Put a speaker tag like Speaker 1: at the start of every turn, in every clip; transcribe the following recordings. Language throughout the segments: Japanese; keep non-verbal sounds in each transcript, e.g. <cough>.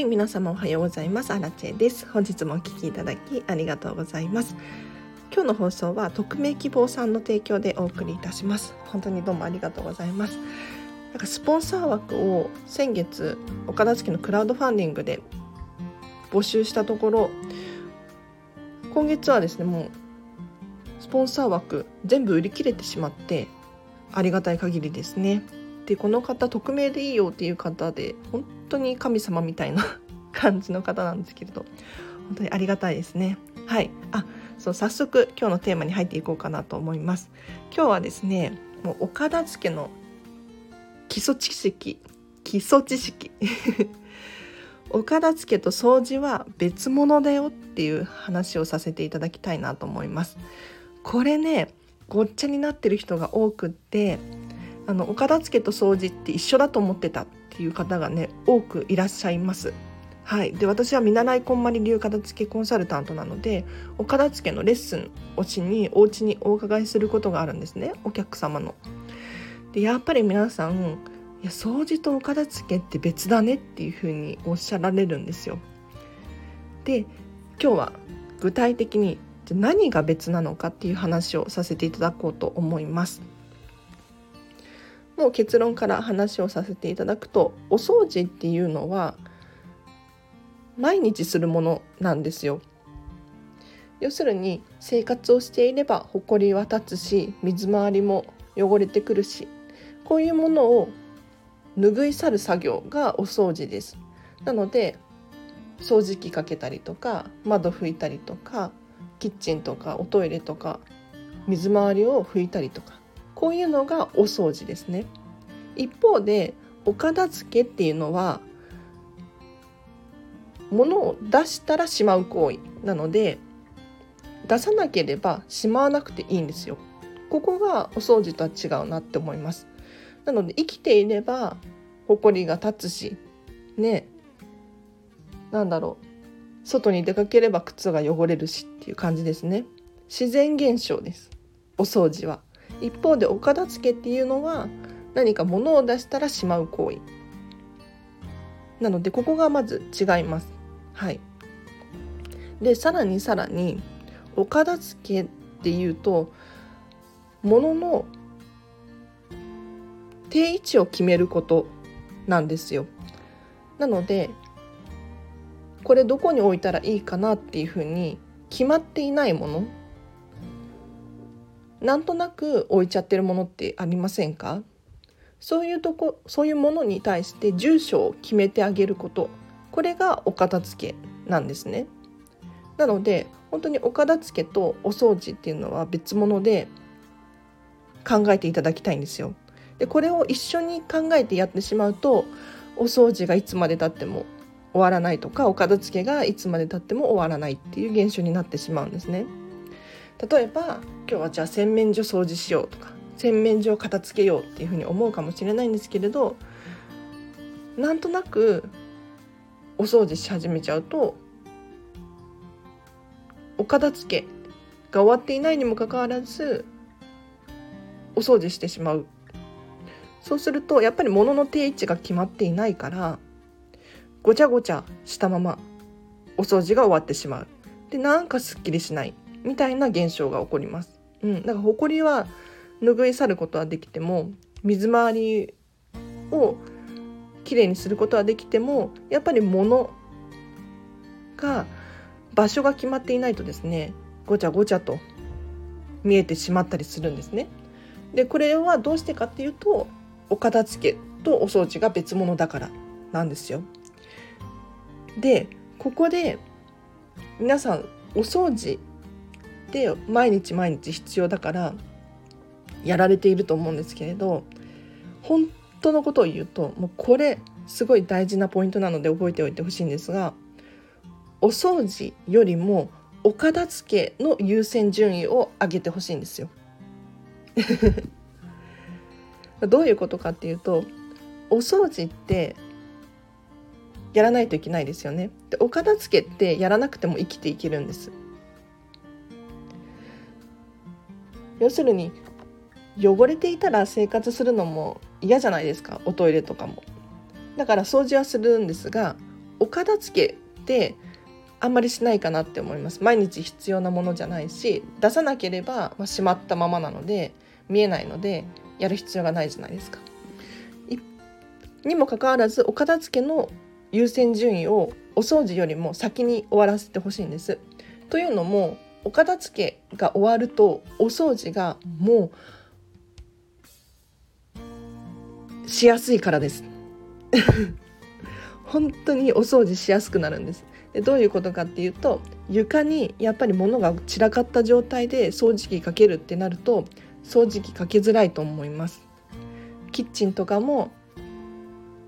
Speaker 1: はい皆様おはようございます。アラチェです。本日もお聞きいただきありがとうございます。今日の放送は匿名希望さんの提供でお送りいたします。本当にどうもありがとうございます。なんかスポンサー枠を先月岡田月のクラウドファンディングで募集したところ今月はですねもうスポンサー枠全部売り切れてしまってありがたい限りですね。でこの方匿名でいいよっていう方で本当に神様みたいな <laughs> 感じの方なんですけれど本当にありがたいですね。はい。あそう早速今日のテーマに入っていこうかなと思います。今日はですねもう岡田付の基礎知識基礎知識。岡田 <laughs> 付と掃除は別物だよっていう話をさせていただきたいなと思います。これねごっちゃになってる人が多くってあの岡田付けと掃除って一緒だと思ってたっていう方がね多くいらっしゃいます。はい、で私は見習いこんまり流片付けコンサルタントなのでお片付けのレッスンをしにお家にお伺いすることがあるんですねお客様の。でやっぱり皆さんいや掃除とお片付けって別だねっていうふうにおっしゃられるんですよ。で今日は具体的に何が別なのかっていう話をさせていただこうと思います。もう結論から話をさせていただくとお掃除っていうのは毎日するものなんですよ。要するに生活をしていればほこりは立つし水回りも汚れてくるしこういうものを拭い去る作業がお掃除です。なので掃除機かけたりとか窓拭いたりとかキッチンとかおトイレとか水回りを拭いたりとかこういうのがお掃除ですね。一方でお片付けっていうのは物を出したらしまう行為なので出さなければしまわなくていいんですよ。ここがお掃除とは違うなって思います。なので生きていれば埃が立つしねなんだろう外に出かければ靴が汚れるしっていう感じですね。自然現象です。お掃除は。一方でお片付けっていうのは何か物を出したらしまう行為なのでここがまず違います。はい、でさらにさらにお片付けっていうと物の定位置を決めることなんですよ。なのでこれどこに置いたらいいかなっていうふうに決まっていないものなんとなく置いちゃってるものってありませんか？そういうとこそういうものに対して住所を決めてあげることこれがお片付けなんですね。なので本当にお片付けとお掃除っていうのは別物で考えていただきたいんですよ。でこれを一緒に考えてやってしまうとお掃除がいつまでたっても終わらないとかお片付けがいつまでたっても終わらないっていう現象になってしまうんですね。例えば今日はじゃあ洗面所掃除しようとか洗面所を片付けようっていうふうに思うかもしれないんですけれどなんとなくお掃除し始めちゃうとお片付けが終わっていないにもかかわらずお掃除してしまう。そうするとやっぱり物の定位置が決まっていないからごちゃごちゃしたままお掃除が終わってしまう。でなんかすっきりしない。みたいな現象が起こります。うん、だから埃は拭い去ることはできても水回りをきれいにすることはできてもやっぱり物が場所が決まっていないとですねごちゃごちゃと見えてしまったりするんですね。でこれはどうしてかっていうとお片付けとお掃除が別物だからなんですよ。でここで皆さんお掃除って毎日毎日必要だからやられていると思うんですけれど本当のことを言うともうこれすごい大事なポイントなので覚えておいてほしいんですがお掃除よりもお片付けの優先順位を上げてほしいんですよ。<laughs> どういうことかっていうとお掃除ってやらないといけないですよね。でお片付けってやらなくても生きていけるんです。要するに汚れていたら生活するのも嫌じゃないですかおトイレとかもだから掃除はするんですがお片付けってあんまりしないかなって思います毎日必要なものじゃないし出さなければ、まあ、しまったままなので見えないのでやる必要がないじゃないですか。にもかかわらずお片付けの優先順位をお掃除よりも先に終わらせてほしいんです。というのもお片付けが終わるとお掃除がもうしやすいからです。<laughs> 本当にお掃除しやすくなるんです。でどういうことかっていうと床にやっぱり物が散らかった状態で掃除機かけるってなると掃除機かけづらいと思いますキッチンとかも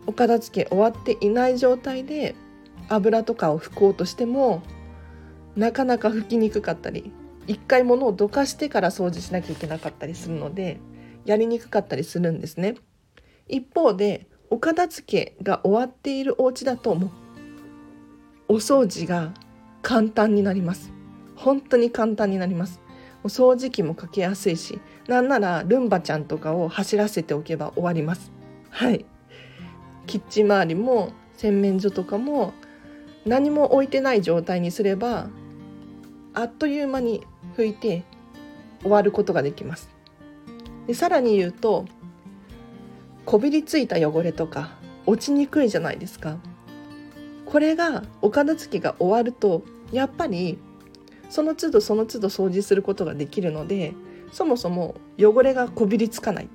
Speaker 1: お片付け終わっていない状態で油とかを拭こうとしてもなかなか拭きにくかったり一回物をどかしてから掃除しなきゃいけなかったりするのでやりにくかったりするんですね。一方でお片付けが終わっているお家だともうお掃除が簡単になります。本当に簡単になります。お掃除機もかけやすいしなんならルンバちゃんとかを走らせておけば終わります。はい。キッチン周りも洗面所とかも何も置いてない状態にすればあっという間に拭いて終わることができます。でさらに言うとこびりついた汚れとか落ちにくいじゃないですか。これがお片付けが終わるとやっぱりその都度その都度掃除することができるのでそもそも汚れがこびりつかない。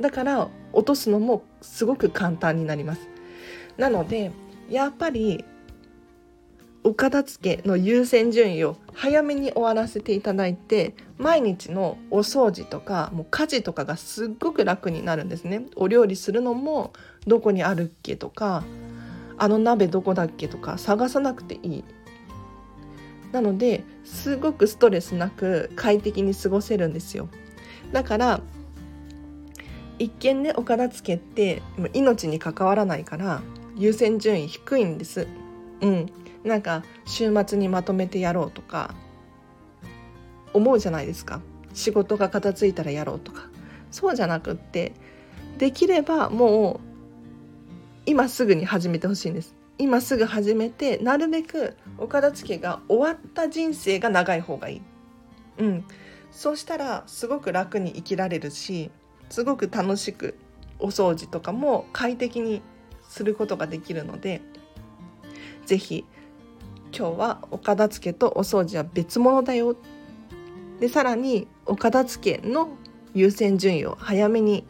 Speaker 1: だから落とすのもすごく簡単になります。なのでやっぱりお片付けの優先順位を早めに終わらせていただいて毎日のお掃除とかもう家事とかがすっごく楽になるんですね。お料理するのもどこにあるっけとかあの鍋どこだっけとか探さなくていい。なのですごくストレスなく快適に過ごせるんですよ。だから一見ねお片付けって命に関わらないから優先順位低いんです。うん。なんか週末にまとめてやろうとか思うじゃないですか。仕事が片付いたらやろうとか。そうじゃなくってできればもう今すぐに始めてほしいんです。今すぐ始めてなるべくお片付けが終わった人生が長い方がいい。うん。そうしたらすごく楽に生きられるしすごく楽しくお掃除とかも快適にすることができるので是非今日はお片付けとお掃除は別物だよ。でさらにお片付けの優先順位を早めに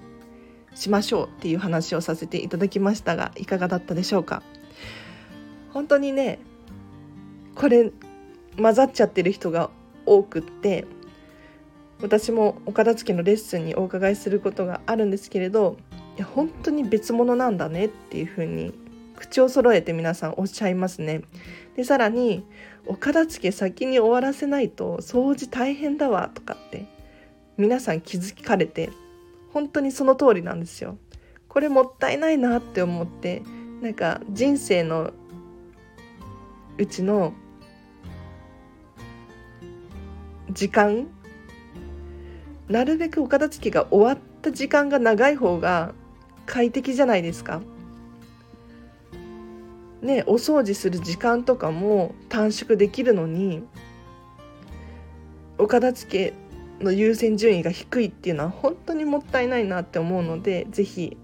Speaker 1: しましょうっていう話をさせていただきましたがいかがだったでしょうか？本当にねこれ混ざっちゃってる人が多くって私もお片付けのレッスンにお伺いすることがあるんですけれどいや本当に別物なんだねっていうふうに口を揃えて皆さんおっしゃいますね。でさらにお片付け先に終わらせないと掃除大変だわとかって皆さん気づかれて本当にその通りなんですよ。これもったいないなって思ってなんか人生のうちの時間なるべくお片付けが終わった時間が長い方が快適じゃないですか。ねお掃除する時間とかも短縮できるのにお片付けの優先順位が低いっていうのは本当にもったいないなって思うので是非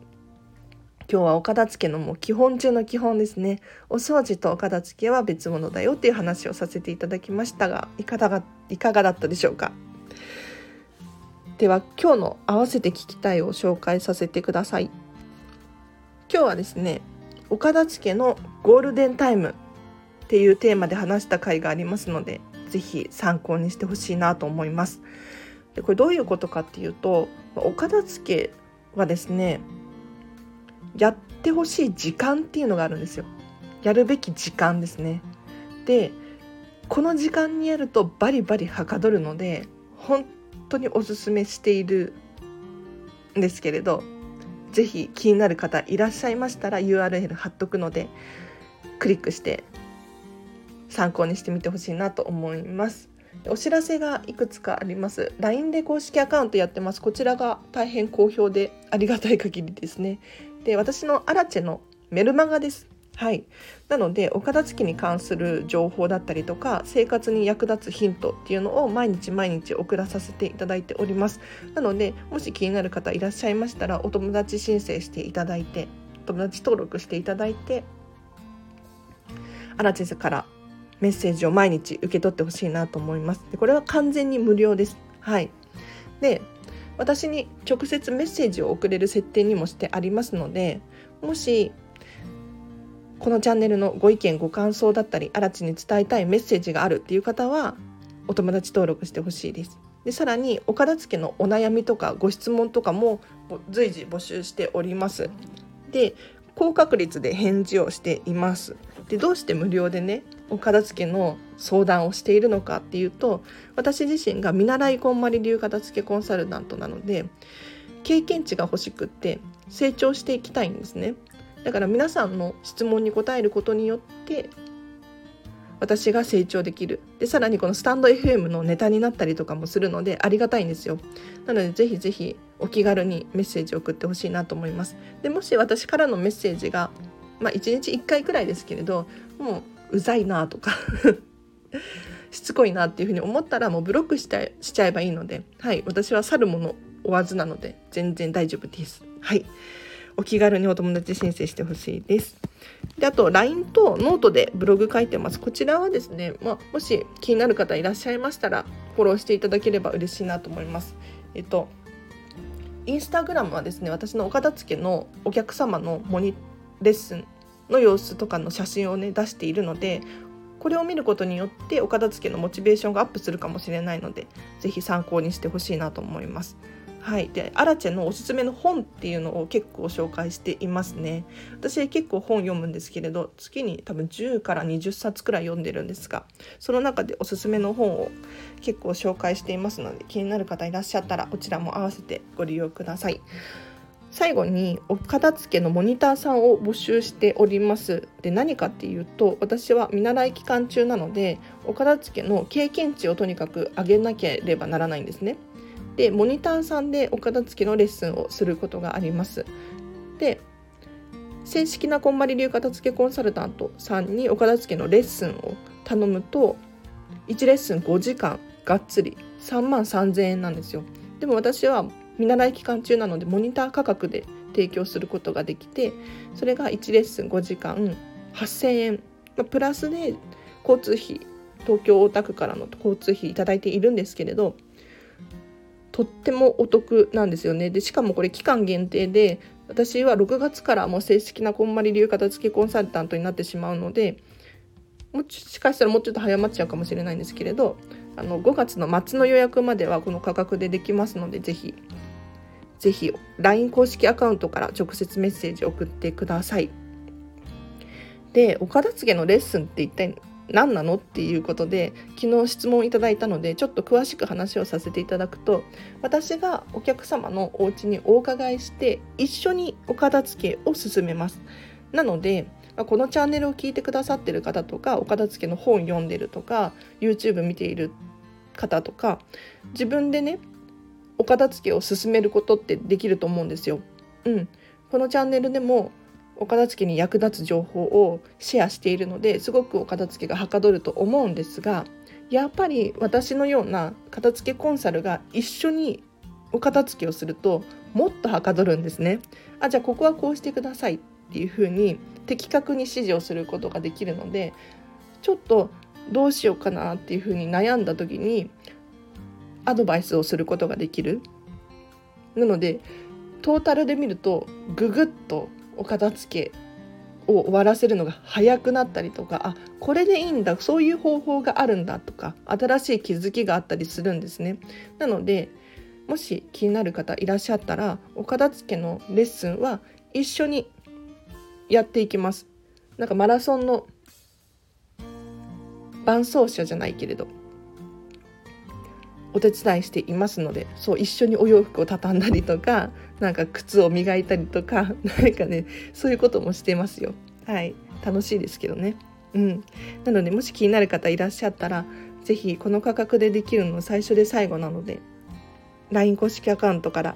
Speaker 1: 今日はお片付けのもう基本中の基本ですね。お掃除とお片付けは別物だよっていう話をさせていただきましたがいかがいかがだったでしょうか。では今日の合わせて聞きたいを紹介させてください。今日はですねお片付けのゴールデンタイムっていうテーマで話した回がありますので是非参考にしてほしいなと思います。でこれどういうことかっていうとお片付けはですねやってほしい時間っていうのがあるんですよ。やるべき時間ですね。でこの時間にやるとバリバリはかどるので本当におすすめしているんですけれど是非気になる方いらっしゃいましたら URL 貼っとくのでクリックして参考にしてみてほしいなと思います。お知らせがいくつかあります。LINE で公式アカウントやってます。こちらが大変好評でありがたい限りですね。で私のアラチェのメルマガです。はい、なのでお片付けに関する情報だったりとか生活に役立つヒントっていうのを毎日毎日送らさせていただいております。なのでもし気になる方いらっしゃいましたらお友達申請していただいて友達登録していただいてアラチェスからメッセージを毎日受け取ってほしいなと思いますでこれは完全に無料ですはいで私に直接メッセージを送れる設定にもしてありますのでもしこのチャンネルのご意見ご感想だったりあらちに伝えたいメッセージがあるっていう方はお友達登録してほしいです。でさらにお片付けのお悩みとかご質問とかも随時募集しております。で高確率で返事をしています。でどうして無料でねお片付けの相談をしているのかっていうと私自身が見習いこんまり流片付けコンサルタントなので経験値が欲しくって成長していきたいんですね。だから皆さんの質問に答えることによって私が成長できる。でさらにこのスタンド FM のネタになったりとかもするのでありがたいんですよ。なのでぜひぜひお気軽にメッセージを送ってほしいなと思います。でもし私からのメッセージがまあ1日1回くらいですけれどもううざいなとか <laughs> しつこいなっていうふうに思ったらもうブロックしちゃしちゃえばいいのではい私は去るもの追わずなので全然大丈夫ですはいお気軽にお友達申請してほしいです。であと LINE とノートでブログ書いてます。こちらはですね、まあ、もし気になる方いらっしゃいましたらフォローしていただければ嬉しいなと思います。えっとインスタグラムはですね私のお片付けのお客様のモニレッスンの様子とかの写真をね出しているのでこれを見ることによってお片付けのモチベーションがアップするかもしれないので是非参考にしてほしいなと思います。はい、でアラチェのおすすめの本っていうのを結構紹介していますね。私結構本読むんですけれど月に多分10から20冊くらい読んでるんですがその中でおすすめの本を結構紹介していますので気になる方いらっしゃったらこちらも合わせてご利用ください。最後にお片付けのモニターさんを募集しておりますで何かっていうと私は見習い期間中なのでお片付けの経験値をとにかく上げなければならないんですねでモニターさんでお片付けのレッスンをすることがあります。で正式なこんまり流片付けコンサルタントさんにお片付けのレッスンを頼むと1レッスン5時間がっつり3万3000円なんですよ。でも私は見習い期間中なのでモニター価格で提供することができてそれが1レッスン5時間8000円、ま、プラスで交通費東京大田区からの交通費頂いているんですけれどとってもお得なんですよね。でしかもこれ期間限定で私は6月からもう正式なこんまり流片付けコンサルタントになってしまうのでもしかしたらもうちょっと早まっちゃうかもしれないんですけれどあの5月の末の予約まではこの価格でできますのでぜひ。ぜひ LINE 公式アカウントから直接メッセージを送ってください。でお片付けのレッスンって一体何なのっていうことで昨日質問いただいたのでちょっと詳しく話をさせていただくと私がお客様のお家にお伺いして一緒にお片付けを進めますなのでこのチャンネルを聞いてくださってる方とかお片付けの本読んでるとか YouTube 見ている方とか自分でねお片付けを進めることってできると思うんですよ。うん、このチャンネルでもお片付けに役立つ情報をシェアしているのですごくお片付けがはかどると思うんですがやっぱり私のような片付けコンサルが一緒にお片付けをするともっとはかどるんですね。あじゃあここはこうしてくださいっていうふうに的確に指示をすることができるのでちょっとどうしようかなっていうふうに悩んだ時にアドバイスをすることができる。なのでトータルで見るとググッとお片付けを終わらせるのが早くなったりとかあこれでいいんだそういう方法があるんだとか新しい気づきがあったりするんですね。なのでもし気になる方いらっしゃったらお片付けのレッスンは一緒にやっていきます。なんかマラソンの伴走者じゃないけれどお手伝いしていますのでそう一緒にお洋服を畳んだりとかなんか靴を磨いたりとか <laughs> 何かねそういうこともしてますよ。はい。楽しいですけどね。うん。なのでもし気になる方いらっしゃったら是非この価格でできるの最初で最後なので LINE 公式アカウントから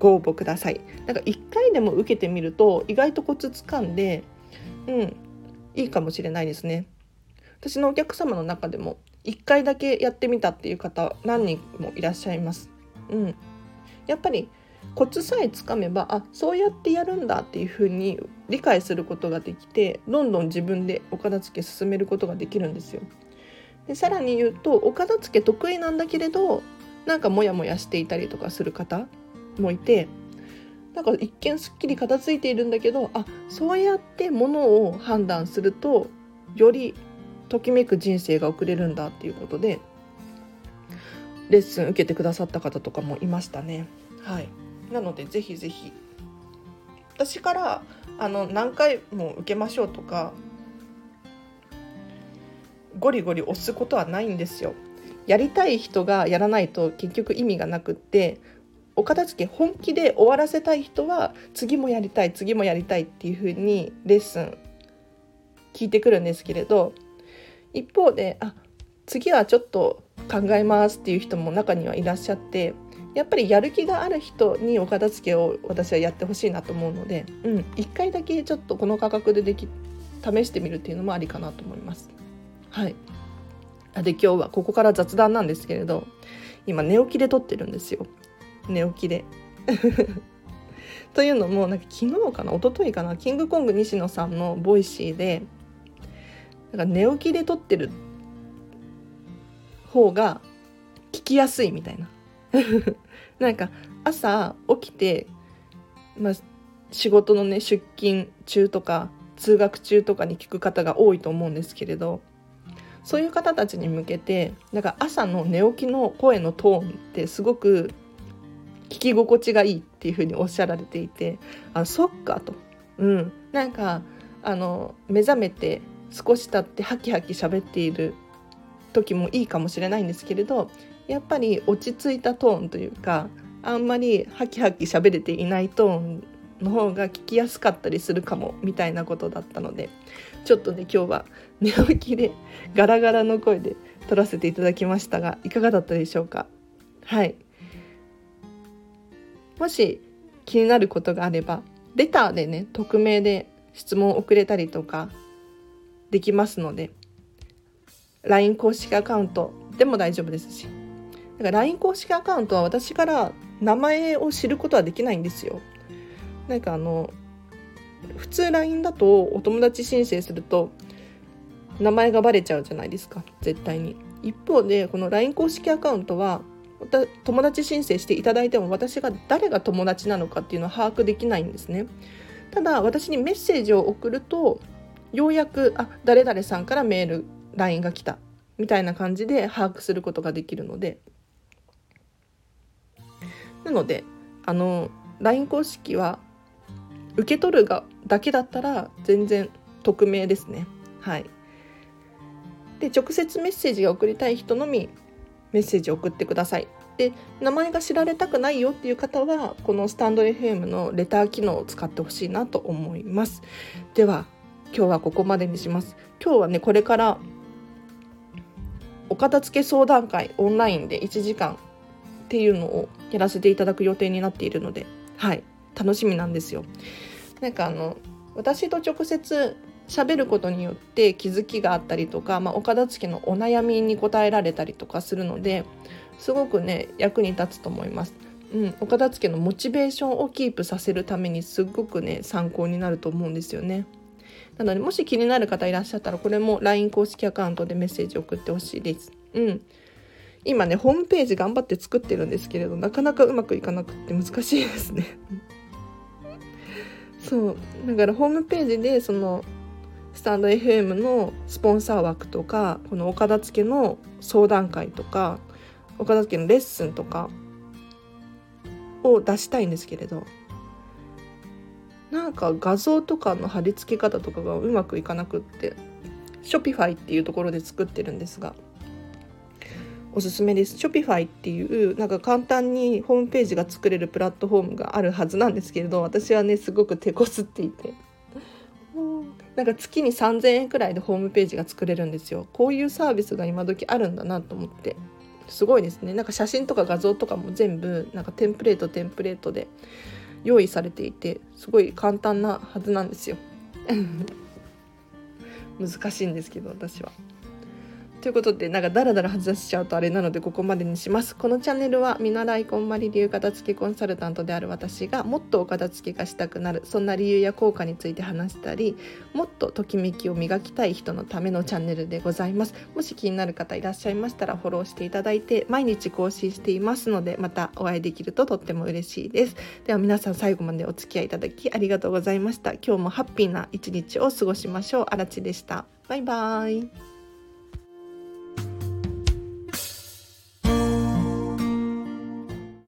Speaker 1: ご応募ください。なんか1回でも受けてみると意外とコツつかんでうんいいかもしれないですね。私のお客様の中でも1回だけやってみたっていう方何人もいらっしゃいますうんやっぱりコツさえつかめばあそうやってやるんだっていうふうに理解することができてどんどん自分でお片付け進めることができるんですよ。でさらに言うとお片付け得意なんだけれどなんかモヤモヤしていたりとかする方もいてなんか一見すっきり片付いているんだけどあそうやってものを判断するとよりときめく人生が送れるんだっていうことでレッスン受けてくださった方とかもいましたね。はいなのでぜひぜひ私からあの何回も受けましょうとかゴリゴリ押すことはないんですよ。やりたい人がやらないと結局意味がなくってお片付け本気で終わらせたい人は次もやりたい次もやりたいっていう風にレッスン聞いてくるんですけれど一方であ次はちょっと考えますっていう人も中にはいらっしゃってやっぱりやる気がある人にお片付けを私はやってほしいなと思うので、うん、1回だけちょっとこの価格ででき試してみるっていうのもありかなと思います。はいで今日はここから雑談なんですけれど今寝起きで撮ってるんですよ寝起きで。<laughs> というのもなんか昨日かな一昨日かなキングコング西野さんのボイシーでなんか寝起きで撮ってる方が聞きやすいみたいな。<laughs> なんか朝起きて、まあ、仕事のね出勤中とか通学中とかに聞く方が多いと思うんですけれどそういう方たちに向けてなんか朝の寝起きの声のトーンってすごく聞き心地がいいっていうふうにおっしゃられていてあそっかと、うん、なんかあの目覚めて少し経ってハキハキ喋っている時もいいかもしれないんですけれどやっぱり落ち着いたトーンというかあんまりハキハキ喋れていないトーンの方が聞きやすかったりするかもみたいなことだったのでちょっとね今日は寝起きでガラガラの声で撮らせていただきましたがいかがだったでしょうか？はい。もし気になることがあればレターでね匿名で質問を送れたりとかできますので LINE 公式アカウントでも大丈夫ですしだから LINE 公式アカウントは私から名前を知ることはできないんですよ。なんかあの普通 LINE だとお友達申請すると名前がバレちゃうじゃないですか絶対に。一方でこの LINE 公式アカウントは友達申請していただいても私が誰が友達なのかっていうのは把握できないんですね。ただ私にメッセージを送るとようやくあ誰々さんからメール LINE が来たみたいな感じで把握することができるのでなのであの LINE 公式は受け取るがだけだったら全然匿名ですね。はい、で直接メッセージが送りたい人のみメッセージを送ってください。で名前が知られたくないよっていう方はこのスタンド FM のレター機能を使ってほしいなと思います。では今日はここまでにします。今日はねこれからお片付け相談会オンラインで1時間っていうのをやらせていただく予定になっているので、はい、楽しみなんですよ。なんかあの私と直接喋ることによって気づきがあったりとか、まあ、お片付けのお悩みに答えられたりとかするのですごくね役に立つと思います。うん、お片付けのモチベーションをキープさせるためにすごくね参考になると思うんですよね。なのでもし気になる方いらっしゃったらこれも LINE 公式アカウントでメッセージ送ってほしいです。うん。今ねホームページ頑張って作ってるんですけれどなかなかうまくいかなくって難しいですね <laughs> そうだからホームページでそのスタンド FM のスポンサー枠とかこのお片付けの相談会とかお片付けのレッスンとかを出したいんですけれどなんか画像とかの貼り付け方とかがうまくいかなくって Shopify っていうところで作ってるんですがおすすめです。Shopify っていうなんか簡単にホームページが作れるプラットフォームがあるはずなんですけれど私はねすごく手こすっていて。なんか月に3000円くらいでホームページが作れるんですよ。こういうサービスが今時あるんだなと思って。すごいですね。なんか写真とか画像とかも全部なんかテンプレートテンプレートで用意されていてすごい簡単なはずなんですよ <laughs> 難しいんですけど私は。ということでなんかダラダラ外しちゃうとあれなのでここまでにします。このチャンネルは見習いこんまり流片付けコンサルタントである私がもっとお片付けがしたくなる。そんな理由や効果について話したりもっとときめきを磨きたい人のためのチャンネルでございます。もし気になる方いらっしゃいましたらフォローしていただいて毎日更新していますのでまたお会いできるととっても嬉しいです。では皆さん最後までお付き合いいただきありがとうございました。今日もハッピーな一日を過ごしましょう。あらちでした。バイバーイ。